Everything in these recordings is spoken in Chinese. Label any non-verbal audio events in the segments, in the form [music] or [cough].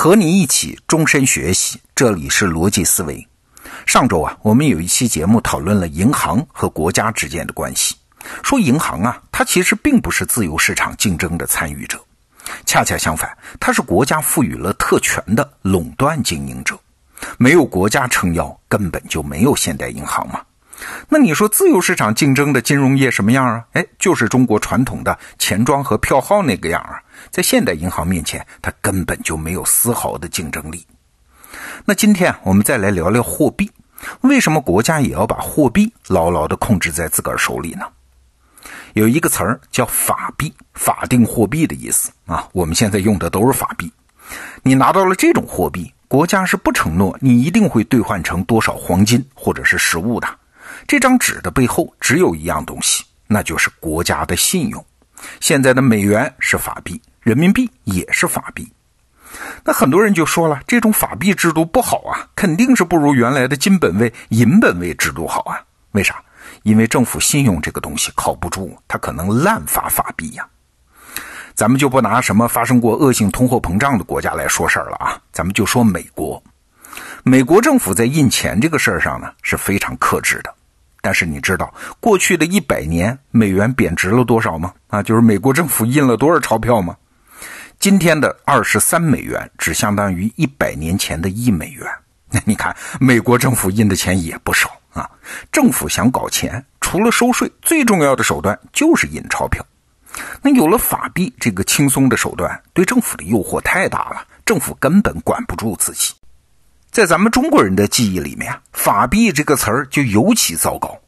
和你一起终身学习，这里是逻辑思维。上周啊，我们有一期节目讨论了银行和国家之间的关系，说银行啊，它其实并不是自由市场竞争的参与者，恰恰相反，它是国家赋予了特权的垄断经营者。没有国家撑腰，根本就没有现代银行嘛。那你说自由市场竞争的金融业什么样啊？哎，就是中国传统的钱庄和票号那个样啊。在现代银行面前，它根本就没有丝毫的竞争力。那今天我们再来聊聊货币，为什么国家也要把货币牢牢地控制在自个儿手里呢？有一个词儿叫法币，法定货币的意思啊。我们现在用的都是法币。你拿到了这种货币，国家是不承诺你一定会兑换成多少黄金或者是实物的。这张纸的背后只有一样东西，那就是国家的信用。现在的美元是法币，人民币也是法币。那很多人就说了，这种法币制度不好啊，肯定是不如原来的金本位、银本位制度好啊。为啥？因为政府信用这个东西靠不住，它可能滥发法币呀。咱们就不拿什么发生过恶性通货膨胀的国家来说事儿了啊，咱们就说美国。美国政府在印钱这个事儿上呢是非常克制的。但是你知道过去的一百年美元贬值了多少吗？啊，就是美国政府印了多少钞票吗？今天的二十三美元只相当于一百年前的一美元。那 [laughs] 你看，美国政府印的钱也不少啊。政府想搞钱，除了收税，最重要的手段就是印钞票。那有了法币这个轻松的手段，对政府的诱惑太大了，政府根本管不住自己。在咱们中国人的记忆里面啊，法币这个词儿就尤其糟糕。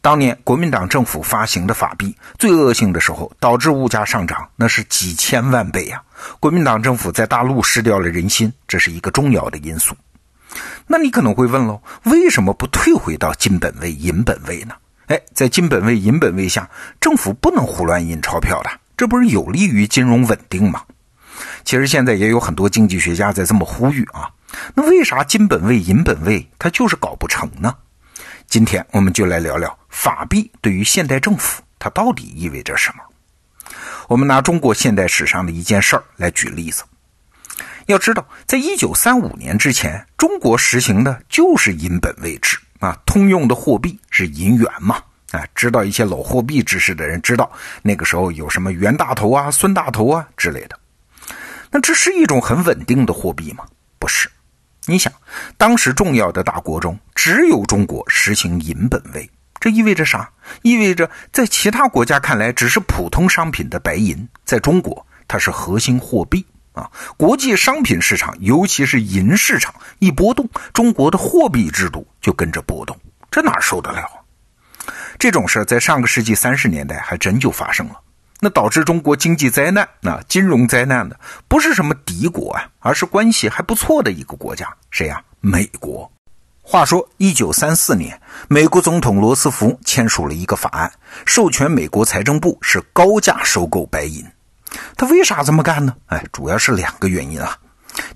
当年国民党政府发行的法币最恶性的时候，导致物价上涨，那是几千万倍呀！国民党政府在大陆失掉了人心，这是一个重要的因素。那你可能会问喽，为什么不退回到金本位、银本位呢？哎，在金本位、银本位下，政府不能胡乱印钞票的，这不是有利于金融稳定吗？其实现在也有很多经济学家在这么呼吁啊。那为啥金本位、银本位它就是搞不成呢？今天我们就来聊聊法币对于现代政府它到底意味着什么。我们拿中国现代史上的一件事儿来举例子。要知道，在一九三五年之前，中国实行的就是银本位制啊，通用的货币是银元嘛。啊，知道一些老货币知识的人知道，那个时候有什么袁大头啊、孙大头啊之类的。那这是一种很稳定的货币吗？不是。你想，当时重要的大国中，只有中国实行银本位，这意味着啥？意味着在其他国家看来只是普通商品的白银，在中国它是核心货币啊！国际商品市场，尤其是银市场一波动，中国的货币制度就跟着波动，这哪受得了？这种事在上个世纪三十年代还真就发生了。那导致中国经济灾难、那金融灾难的不是什么敌国啊，而是关系还不错的一个国家，谁呀？美国。话说，一九三四年，美国总统罗斯福签署了一个法案，授权美国财政部是高价收购白银。他为啥这么干呢？哎，主要是两个原因啊。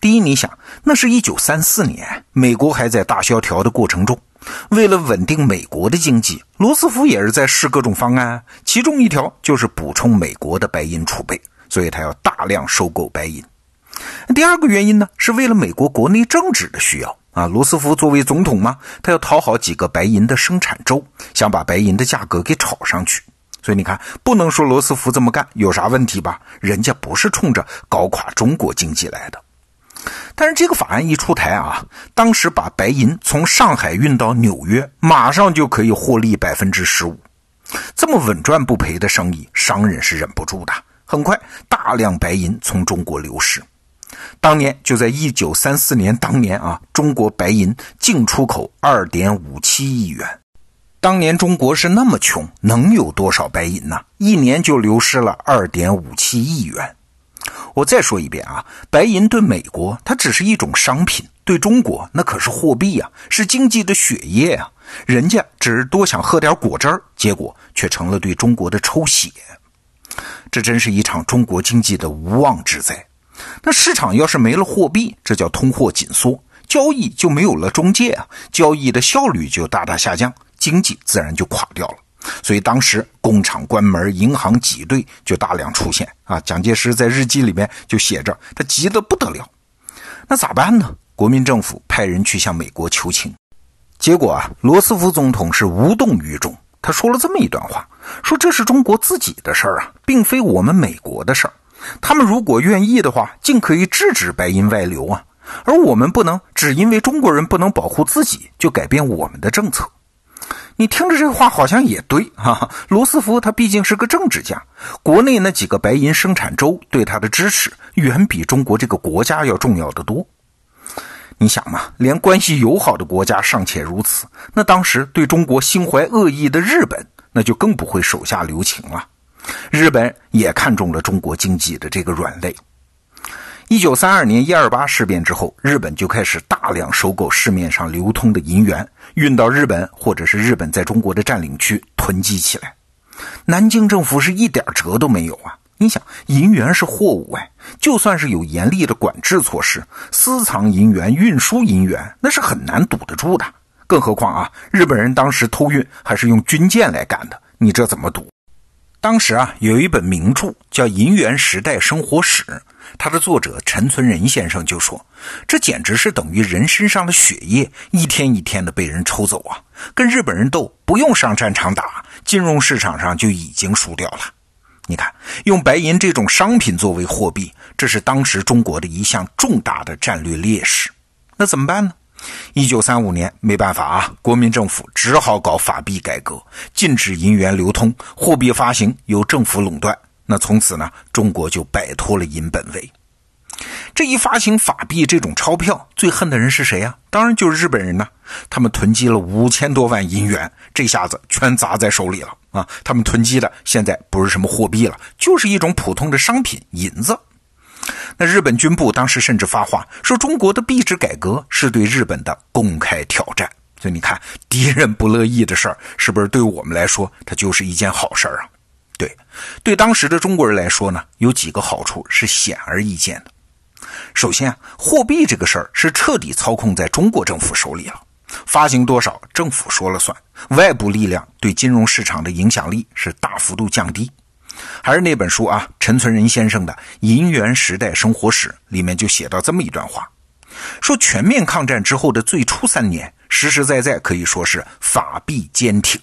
第一，你想，那是一九三四年，美国还在大萧条的过程中。为了稳定美国的经济，罗斯福也是在试各种方案，其中一条就是补充美国的白银储备，所以他要大量收购白银。第二个原因呢，是为了美国国内政治的需要啊。罗斯福作为总统嘛，他要讨好几个白银的生产州，想把白银的价格给炒上去。所以你看，不能说罗斯福这么干有啥问题吧？人家不是冲着搞垮中国经济来的。但是这个法案一出台啊，当时把白银从上海运到纽约，马上就可以获利百分之十五，这么稳赚不赔的生意，商人是忍不住的。很快，大量白银从中国流失。当年就在一九三四年当年啊，中国白银净出口二点五七亿元。当年中国是那么穷，能有多少白银呢？一年就流失了二点五七亿元。我再说一遍啊，白银对美国它只是一种商品，对中国那可是货币呀，是经济的血液啊。人家只是多想喝点果汁儿，结果却成了对中国的抽血。这真是一场中国经济的无妄之灾。那市场要是没了货币，这叫通货紧缩，交易就没有了中介啊，交易的效率就大大下降，经济自然就垮掉了。所以当时工厂关门，银行挤兑就大量出现啊。蒋介石在日记里面就写着，他急得不得了。那咋办呢？国民政府派人去向美国求情，结果啊，罗斯福总统是无动于衷。他说了这么一段话：说这是中国自己的事儿啊，并非我们美国的事儿。他们如果愿意的话，尽可以制止白银外流啊。而我们不能只因为中国人不能保护自己，就改变我们的政策。你听着这话好像也对 [laughs] 哈。罗斯福他毕竟是个政治家，国内那几个白银生产州对他的支持远比中国这个国家要重要的多。你想嘛，连关系友好的国家尚且如此，那当时对中国心怀恶意的日本，那就更不会手下留情了。日本也看中了中国经济的这个软肋。一九三二年一二八事变之后，日本就开始大量收购市面上流通的银元，运到日本或者是日本在中国的占领区囤积起来。南京政府是一点辙都没有啊！你想，银元是货物哎，就算是有严厉的管制措施，私藏银元、运输银元，那是很难堵得住的。更何况啊，日本人当时偷运还是用军舰来干的，你这怎么堵？当时啊，有一本名著叫《银元时代生活史》，它的作者陈存仁先生就说：“这简直是等于人身上的血液一天一天的被人抽走啊！跟日本人斗，不用上战场打，金融市场上就已经输掉了。”你看，用白银这种商品作为货币，这是当时中国的一项重大的战略劣势。那怎么办呢？一九三五年，没办法啊，国民政府只好搞法币改革，禁止银元流通，货币发行由政府垄断。那从此呢，中国就摆脱了银本位。这一发行法币这种钞票，最恨的人是谁呀？当然就是日本人呐。他们囤积了五千多万银元，这下子全砸在手里了啊！他们囤积的现在不是什么货币了，就是一种普通的商品——银子。那日本军部当时甚至发话说，中国的币制改革是对日本的公开挑战。所以你看，敌人不乐意的事儿，是不是对我们来说，它就是一件好事儿啊？对，对当时的中国人来说呢，有几个好处是显而易见的。首先，货币这个事儿是彻底操控在中国政府手里了，发行多少政府说了算，外部力量对金融市场的影响力是大幅度降低。还是那本书啊，陈存仁先生的《银元时代生活史》里面就写到这么一段话，说全面抗战之后的最初三年，实实在在可以说是法币坚挺，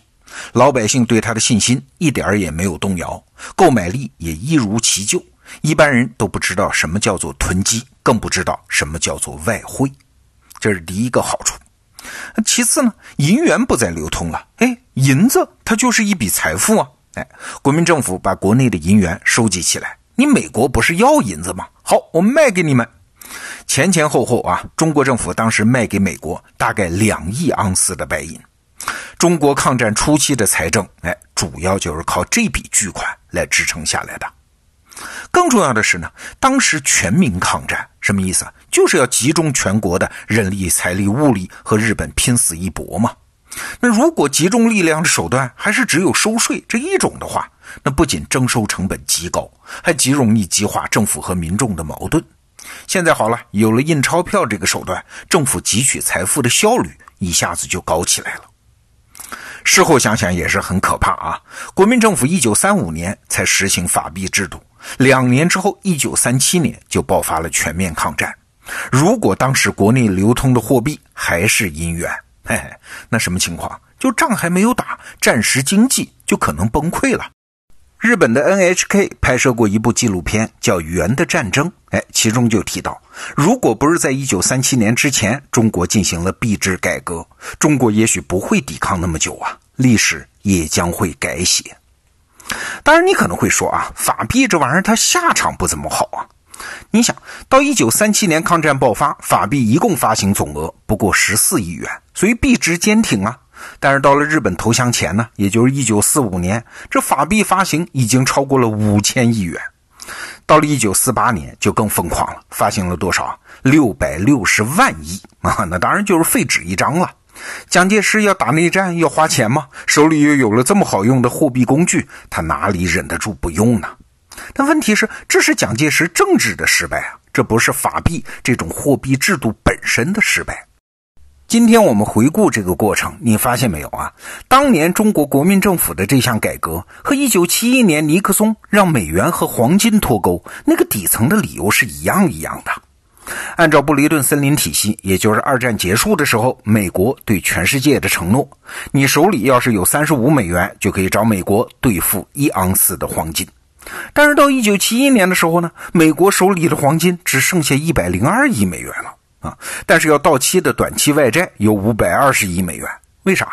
老百姓对他的信心一点儿也没有动摇，购买力也一如其旧。一般人都不知道什么叫做囤积，更不知道什么叫做外汇，这是第一个好处。其次呢，银元不再流通了，哎，银子它就是一笔财富啊！哎，国民政府把国内的银元收集起来，你美国不是要银子吗？好，我卖给你们。前前后后啊，中国政府当时卖给美国大概两亿盎司的白银。中国抗战初期的财政，哎，主要就是靠这笔巨款来支撑下来的。更重要的是呢，当时全民抗战什么意思啊？就是要集中全国的人力、财力、物力和日本拼死一搏嘛。那如果集中力量的手段还是只有收税这一种的话，那不仅征收成本极高，还极容易激化政府和民众的矛盾。现在好了，有了印钞票这个手段，政府汲取财富的效率一下子就高起来了。事后想想也是很可怕啊！国民政府一九三五年才实行法币制度。两年之后，一九三七年就爆发了全面抗战。如果当时国内流通的货币还是银元，嘿嘿，那什么情况？就仗还没有打，战时经济就可能崩溃了。日本的 NHK 拍摄过一部纪录片，叫《元的战争》，哎，其中就提到，如果不是在一九三七年之前，中国进行了币制改革，中国也许不会抵抗那么久啊，历史也将会改写。当然，你可能会说啊，法币这玩意儿它下场不怎么好啊。你想到一九三七年抗战爆发，法币一共发行总额不过十四亿元，所以币值坚挺啊。但是到了日本投降前呢，也就是一九四五年，这法币发行已经超过了五千亿元。到了一九四八年就更疯狂了，发行了多少？六百六十万亿啊！那当然就是废纸一张了。蒋介石要打内战要花钱吗？手里又有了这么好用的货币工具，他哪里忍得住不用呢？但问题是，这是蒋介石政治的失败啊，这不是法币这种货币制度本身的失败。今天我们回顾这个过程，你发现没有啊？当年中国国民政府的这项改革和1971年尼克松让美元和黄金脱钩那个底层的理由是一样一样的。按照布雷顿森林体系，也就是二战结束的时候，美国对全世界的承诺：你手里要是有三十五美元，就可以找美国兑付一盎司的黄金。但是到一九七一年的时候呢，美国手里的黄金只剩下一百零二亿美元了啊！但是要到期的短期外债有五百二十亿美元，为啥？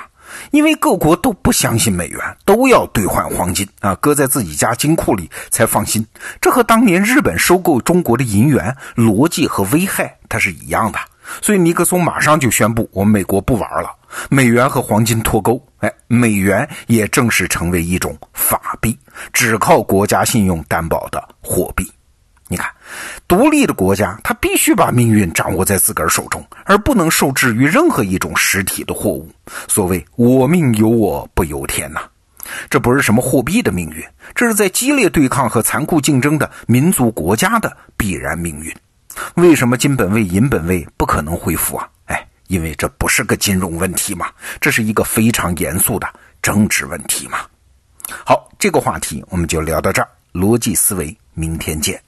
因为各国都不相信美元，都要兑换黄金啊，搁在自己家金库里才放心。这和当年日本收购中国的银元逻辑和危害它是一样的。所以尼克松马上就宣布，我们美国不玩了，美元和黄金脱钩。哎，美元也正式成为一种法币，只靠国家信用担保的货币。你看，独立的国家，它必须把命运掌握在自个儿手中，而不能受制于任何一种实体的货物。所谓“我命由我不由天”呐，这不是什么货币的命运，这是在激烈对抗和残酷竞争的民族国家的必然命运。为什么金本位、银本位不可能恢复啊？哎，因为这不是个金融问题嘛，这是一个非常严肃的政治问题嘛。好，这个话题我们就聊到这儿，逻辑思维，明天见。